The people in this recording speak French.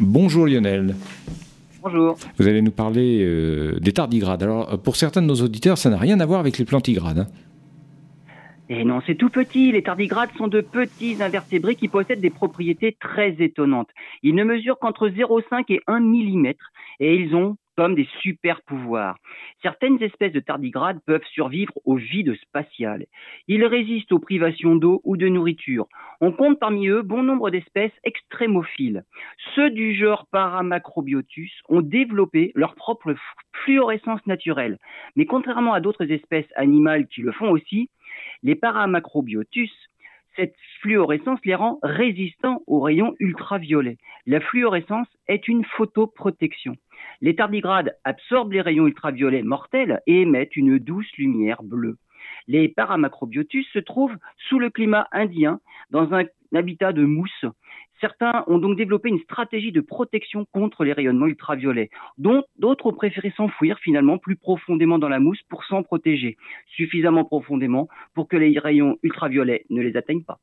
Bonjour Lionel. Bonjour. Vous allez nous parler euh, des tardigrades. Alors, euh, pour certains de nos auditeurs, ça n'a rien à voir avec les plantigrades. hein. Et non, c'est tout petit. Les tardigrades sont de petits invertébrés qui possèdent des propriétés très étonnantes. Ils ne mesurent qu'entre 0,5 et 1 mm et ils ont des super pouvoirs. Certaines espèces de tardigrades peuvent survivre au vide spatial. Ils résistent aux privations d'eau ou de nourriture. On compte parmi eux bon nombre d'espèces extrémophiles. Ceux du genre Paramacrobiotus ont développé leur propre fluorescence naturelle. Mais contrairement à d'autres espèces animales qui le font aussi, les Paramacrobiotus, cette fluorescence les rend résistants aux rayons ultraviolets. La fluorescence est une photoprotection. Les tardigrades absorbent les rayons ultraviolets mortels et émettent une douce lumière bleue. Les Paramacrobiotus se trouvent sous le climat indien dans un habitat de mousse. Certains ont donc développé une stratégie de protection contre les rayonnements ultraviolets, dont d'autres ont préféré s'enfouir finalement plus profondément dans la mousse pour s'en protéger, suffisamment profondément pour que les rayons ultraviolets ne les atteignent pas.